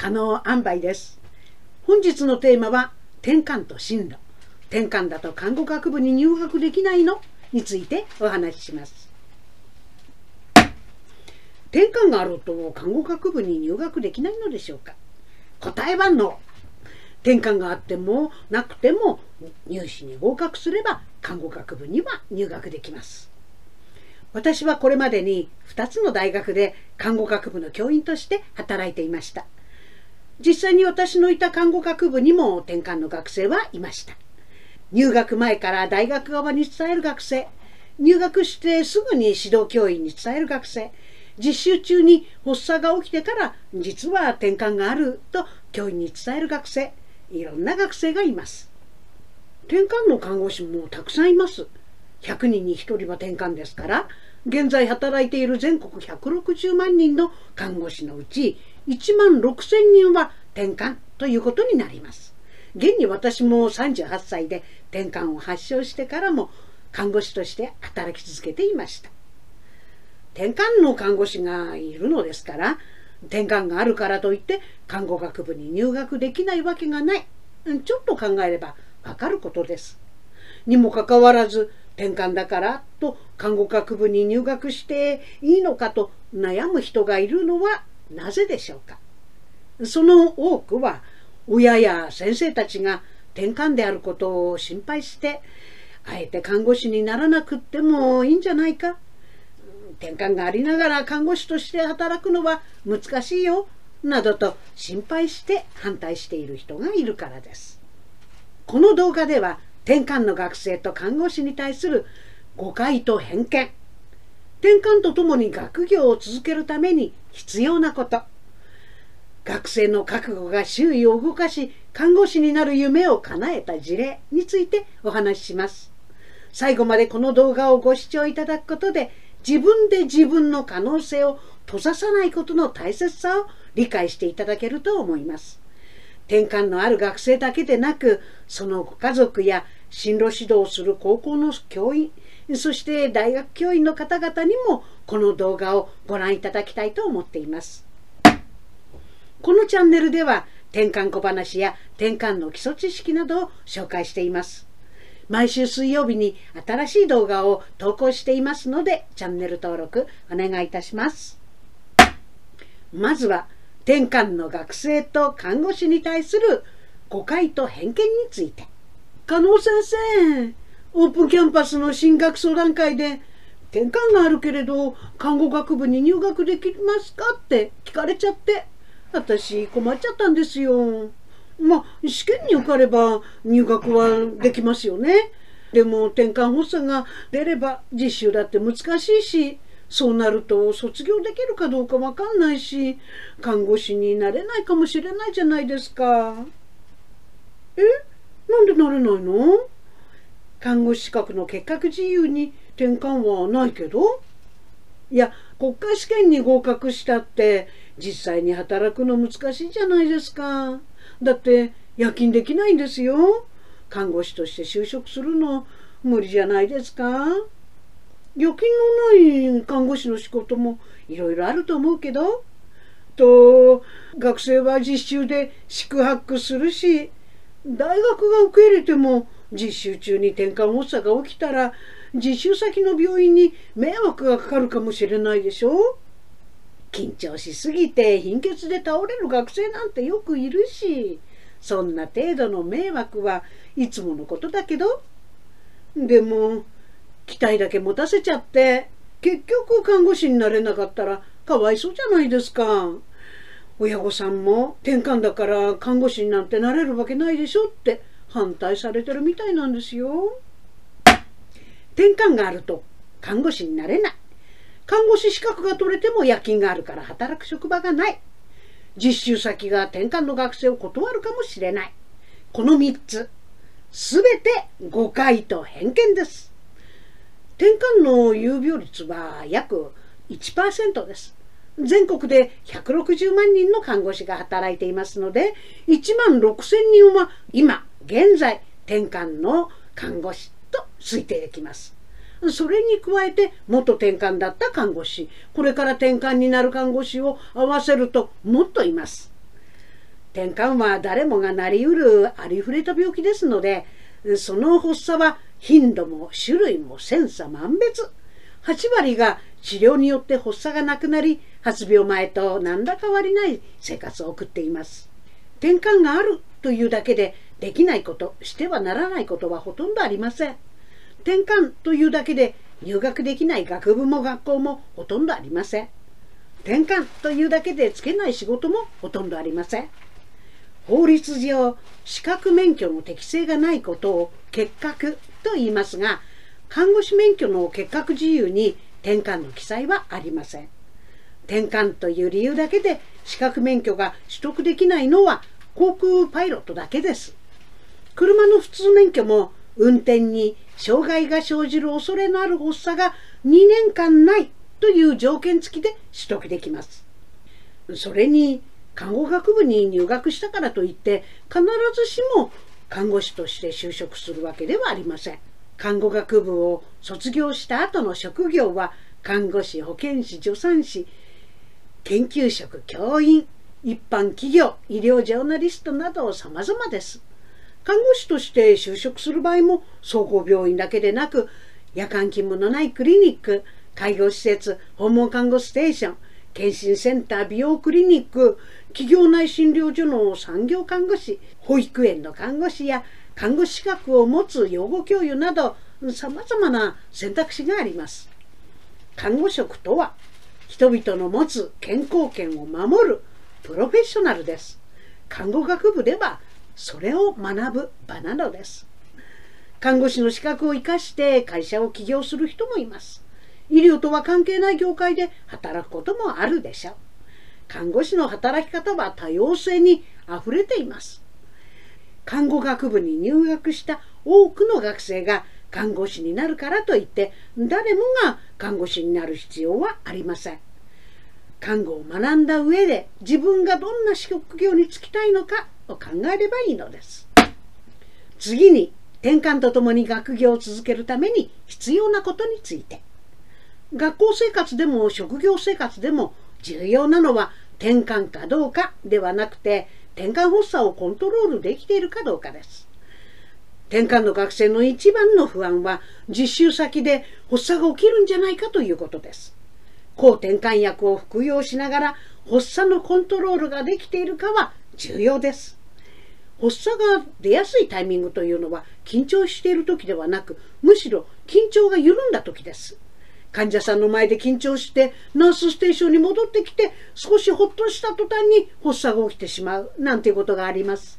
可能塩梅です。本日のテーマは転換と進路。転換だと看護学部に入学できないの？についてお話しします。転換があると看護学部に入学できないのでしょうか？答えはノ転換があってもなくても入試に合格すれば看護学部には入学できます。私はこれまでに2つの大学で看護学部の教員として働いていました。実際に私のいた看護学部にも転換の学生はいました。入学前から大学側に伝える学生。入学してすぐに指導教員に伝える学生。実習中に発作が起きてから実は転換があると教員に伝える学生。いろんな学生がいます。転換の看護師もたくさんいます。100人に1人は転換ですから現在働いている全国160万人の看護師のうち1万6千人は転換ということになります。現に私も38歳で転換を発症してからも看護師として働き続けていました。転換の看護師がいるのですから転換があるからといって看護学部に入学できないわけがない。ちょっと考えればわかることです。にもかかわらず転換だからと看護学部に入学していいのかと悩む人がいるのはなぜでしょうか？その多くは親や先生たちが転換であることを心配してあえて看護師にならなくってもいいんじゃないか？転換がありながら看護師として働くのは難しいよなどと心配して反対している人がいるからです。この動画では転換の学生と看護師に対する誤解と偏見。転換とともに学業を続けるために必要なこと学生の覚悟が周囲を動かし看護師になる夢を叶えた事例についてお話しします最後までこの動画をご視聴いただくことで自分で自分の可能性を閉ざさないことの大切さを理解していただけると思います。転換のある学生だけでなく、そのご家族や進路指導をする高校の教員、そして大学教員の方々にもこの動画をご覧いただきたいと思っています。このチャンネルでは転換小話や転換の基礎知識などを紹介しています。毎週水曜日に新しい動画を投稿していますので、チャンネル登録お願いいたします。まずは、転換の学生と看護師に対する誤解と偏見について。加納先生、オープンキャンパスの進学相談会で、転換があるけれど、看護学部に入学できますかって聞かれちゃって、私困っちゃったんですよ。まあ試験に受かれば入学はできますよね。でも転換発作が出れば実習だって難しいしそうなると卒業できるかどうかわかんないし看護師になれないかもしれないじゃないですか。え？なんでなれないの？看護師資格の結核自由に転換はないけど？いや国家試験に合格したって実際に働くの難しいじゃないですか。だって夜勤できないんですよ。看護師として就職するの無理じゃないですか夜勤のない看護師の仕事もいろいろあると思うけどと学生は実習で宿泊するし大学が受け入れても実習中に転換発作が起きたら実習先の病院に迷惑がかかるかもしれないでしょ？緊張しすぎて貧血で倒れる学生なんてよくいるし。そんな程度の迷惑はいつものことだけど。でも期待だけ持たせちゃって結局看護師になれなかったらかわいそうじゃないですか。親御さんも転換だから看護師になんてなれるわけないでしょって反対されてるみたいなんですよ転換があると看護師になれない看護師資格が取れても夜勤があるから働く職場がない。実習先が転換の学生を断るかもしれない。この3つ、すべて誤解と偏見です。転換の有病率は約1%です。全国で160万人の看護師が働いていますので、1万6000人は今現在転換の看護師と推定できます。それに加えて元転換だった看護師。これから転換になる看護師を合わせるともっといます。転換は誰もがなりうるありふれた病気ですのでその発作は頻度も種類も千差万別。8割が治療によって発作がなくなり発病前と何ら変わりない生活を送っています。転換があるというだけでできないことしてはならないことはほとんどありません。転換というだけで入学できない学部も学校もほとんどありません。転換というだけでつけない仕事もほとんどありません。法律上資格免許の適性がないことを結核と言いますが看護師免許の結核自由に転換の記載はありません。転換という理由だけで資格免許が取得できないのは航空パイロットだけです。車の普通免許も運転に障害が生じる恐れのある発作が2年間ないという条件付きで取得できます。それに看護学部に入学したからといって必ずしも看護師として就職するわけではありません。看護学部を卒業した後の職業は看護師保健師助産師研究職教員一般企業医療ジャーナリストなど様々です。看護師として就職する場合も総合病院だけでなく夜間勤務のないクリニック介護施設訪問看護ステーション検診センター美容クリニック企業内診療所の産業看護師保育園の看護師や看護師資格を持つ養護教諭などさまざまな選択肢があります。看護職とは人々の持つ健康権を守るプロフェッショナルです。看護学部ではそれを学ぶ場なのです。看護師の資格を生かして会社を起業する人もいます。医療とは関係ない業界で働くこともあるでしょう。看護師の働き方は多様性にあふれています。看護学部に入学した多くの学生が看護師になるからといって誰もが看護師になる必要はありません。看護を学んだ上で自分がどんな職業に就きたいのかを考えればいいのです次に転換とともに学業を続けるために必要なことについて学校生活でも職業生活でも重要なのは転換かどうかではなくて転換発作をコントロールできているかどうかです。転換の学生の一番の不安は実習先で発作が起きるんじゃないかということです。抗転換薬を服用しながら発作のコントロールができているかは重要です。発作が出やすいタイミングというのは緊張している時ではなくむしろ緊張が緩んだ時です。患者さんの前で緊張してナースステーションに戻ってきて少しほっとした途端に発作が起きてしまうなんていうことがあります。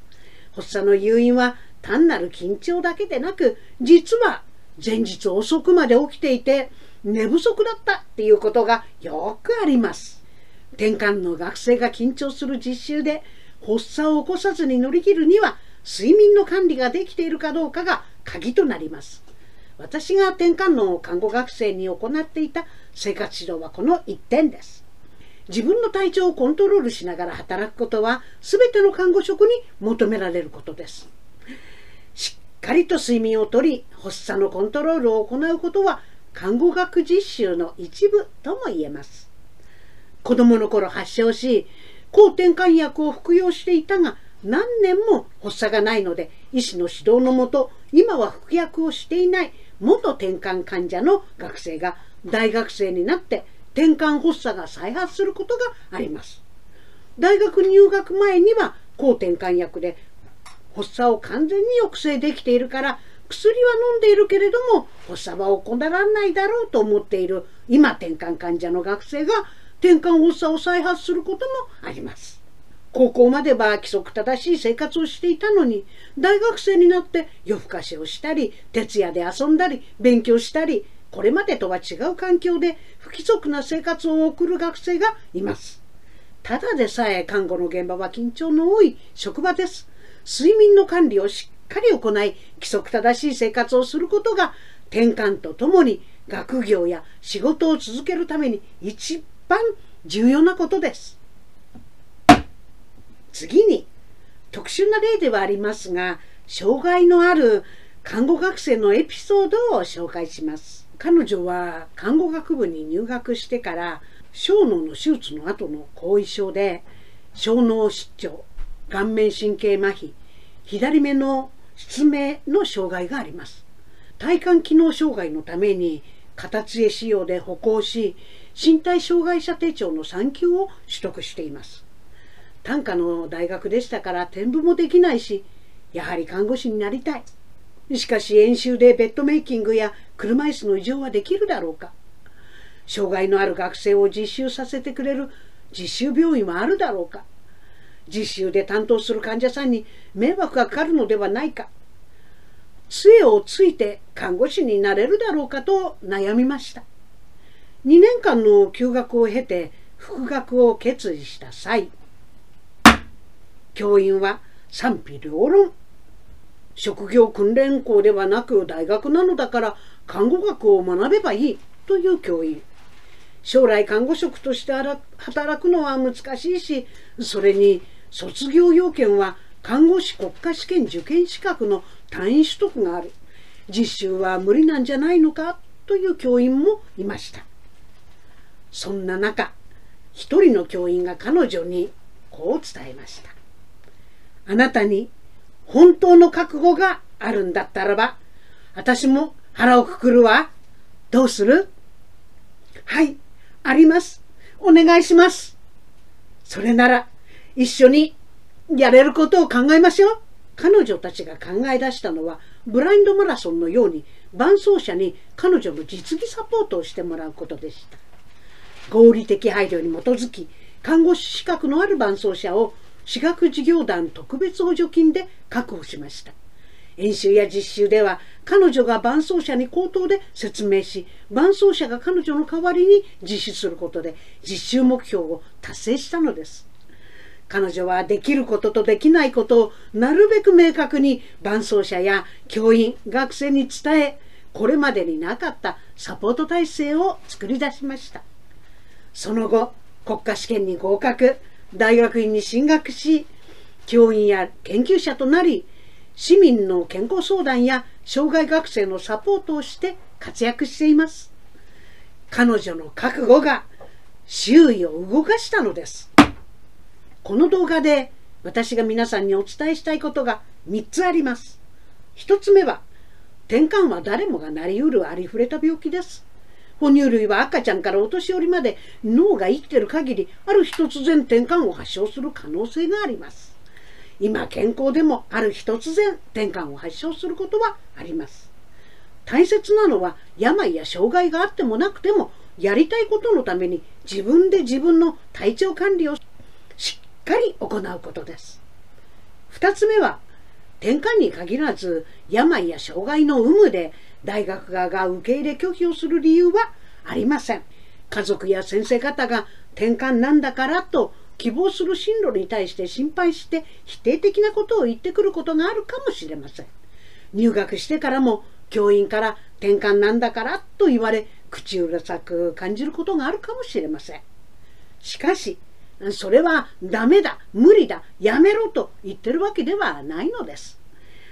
発作の誘因は単なる緊張だけでなく実は前日遅くまで起きていて寝不足だったっていうことがよくあります。転換の学生が緊張する実習で発作を起こさずに乗り切るには睡眠の管理ができているかどうかが鍵となります。私が転換の看護学生に行っていた生活指導はこの1点です。自分の体調をコントロールしながら働くことは全ての看護職に求められることです。しっかりと睡眠をとり発作のコントロールを行うことは看護学実習の一部とも言えます。子供の頃発症し抗転換薬を服用していたが何年も発作がないので医師の指導のもと今は服薬をしていない元転換患者の学生が大学生になって転換発作が再発することがあります。大学入学前には抗転換薬で発作を完全に抑制できているから薬は飲んでいるけれども発作は行わないだろうと思っている今転換患者の学生が転換発作を再発することもあります。高校までは規則正しい生活をしていたのに大学生になって夜更かしをしたり徹夜で遊んだり勉強したりこれまでとは違う環境で不規則な生活を送る学生がいますただでさえ看護の現場は緊張の多い職場です睡眠の管理をしかり行い規則正しい生活をすることが転換とともに学業や仕事を続けるために一番重要なことです。次に特殊な例ではありますが障害のある看護学生のエピソードを紹介します。彼女は看護学部に入学してから小脳の手術の後の後遺症で小脳失調顔面神経麻痺左目の失明の障害があります。体幹機能障害のために片杖仕様で歩行し身体障害者手帳の3級を取得しています。短科の大学でしたから転部もできないしやはり看護師になりたい。しかし演習でベッドメイキングや車椅子の異常はできるだろうか。障害のある学生を実習させてくれる実習病院はあるだろうか。実習で担当する患者さんに迷惑がかかるのではないか。杖をついて看護師になれるだろうかと悩みました。2年間の休学を経て復学を決意した際教員は賛否両論。職業訓練校ではなく大学なのだから看護学を学べばいいという教員。将来看護職として働くのは難しいしそれに卒業要件は看護師国家試験受験資格の単位取得がある。実習は無理なんじゃないのか？という教員もいました。そんな中一人の教員が彼女にこう伝えましたあなたに本当の覚悟があるんだったらば私も腹をくくるわ。どうするはい。あります。お願いします。それなら一緒にやれることを考えましょう。彼女たちが考え出したのはブラインドマラソンのように伴走者に彼女の実技サポートをしてもらうことでした。合理的配慮に基づき看護師資格のある伴走者を私学事業団特別補助金で確保しました。演習や実習では彼女が伴走者に口頭で説明し伴走者が彼女の代わりに実施することで実習目標を達成したのです。彼女はできることとできないことをなるべく明確に伴走者や教員学生に伝えこれまでになかったサポート体制を作り出しました。その後国家試験に合格大学院に進学し教員や研究者となり市民の健康相談や障害学生のサポートをして活躍しています彼女の覚悟が周囲を動かしたのですこの動画で私が皆さんにお伝えしたいことが3つあります。1つ目は、転換は誰もがなりうるありふれた病気です。哺乳類は赤ちゃんからお年寄りまで脳が生きてる限りある日突然転換を発症する可能性があります。今健康でもある日突然転換を発症することはあります。大切なのは病や障害があってもなくてもやりたいことのために自分で自分の体調管理をしっかり行うことです。2つ目は転換に限らず病や障害の有無で大学側が受け入れ拒否をする理由はありません。家族や先生方が転換なんだからと希望する進路に対して心配して否定的なことを言ってくることがあるかもしれません。入学してからも教員から転換なんだからと言われ口うるさく感じることがあるかもしれません。しかしそれはダメだ、無理だ、やめろと言ってるわけではないのです。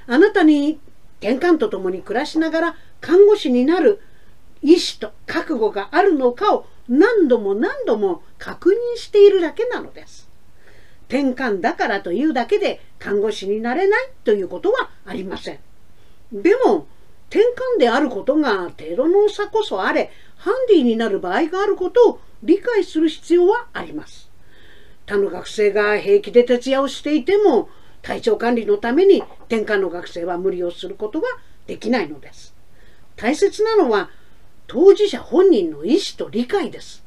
あなたに転換とともに暮らしながら看護師になる意志と覚悟があるのかを何度も何度も確認しているだけなのです。転換だからというだけで看護師になれないということはありません。でも、転換であることが程度の差こそあれ、ハンディになる場合があることを理解する必要はあります。他の学生が平気で徹夜をしていても体調管理のために転換の学生は無理をすることができないのです。大切なのは当事者本人の意思と理解です。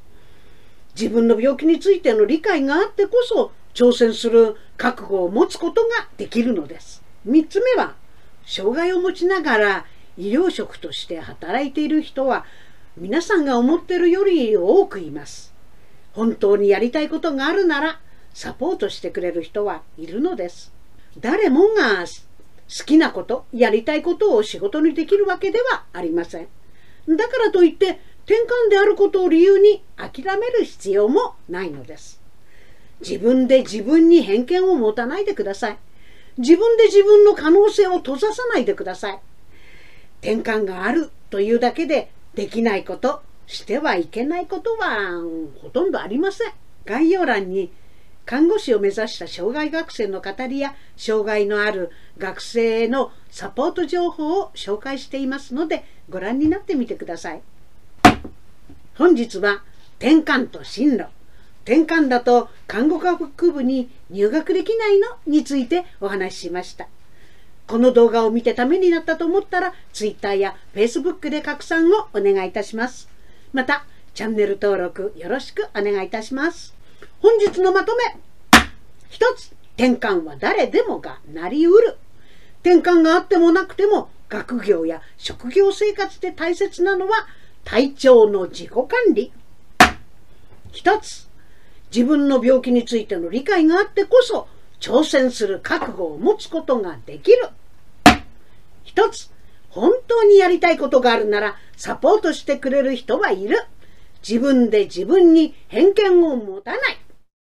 自分の病気についての理解があってこそ挑戦する覚悟を持つことができるのです。3つ目は障害を持ちながら医療職として働いている人は皆さんが思ってるより多くいます。本当にやりたいことがあるならサポートしてくれる人はいるのです。誰もが好きなこと、やりたいことを仕事にできるわけではありません。だからといって転換であることを理由に諦める必要もないのです。自分で自分に偏見を持たないでください。自分で自分の可能性を閉ざさないでください。転換があるというだけでできないこと、してはいけないことはほとんどありません。概要欄に看護師を目指した障害学生の語りや障害のある学生へのサポート情報を紹介していますのでご覧になってみてください。本日は転換と進路。転換だと看護学部に入学できないのについてお話ししました。この動画を見てためになったと思ったら Twitter や Facebook で拡散をお願いいたします。またチャンネル登録よろしくお願いいたします。本日のまとめ。一つ転換は誰でもがなりうる。転換があってもなくても学業や職業生活で大切なのは体調の自己管理。一つ自分の病気についての理解があってこそ挑戦する覚悟を持つことができる。一つ本当にやりたいことがあるならサポートしてくれる人はいる。自分で自分に偏見を持たない。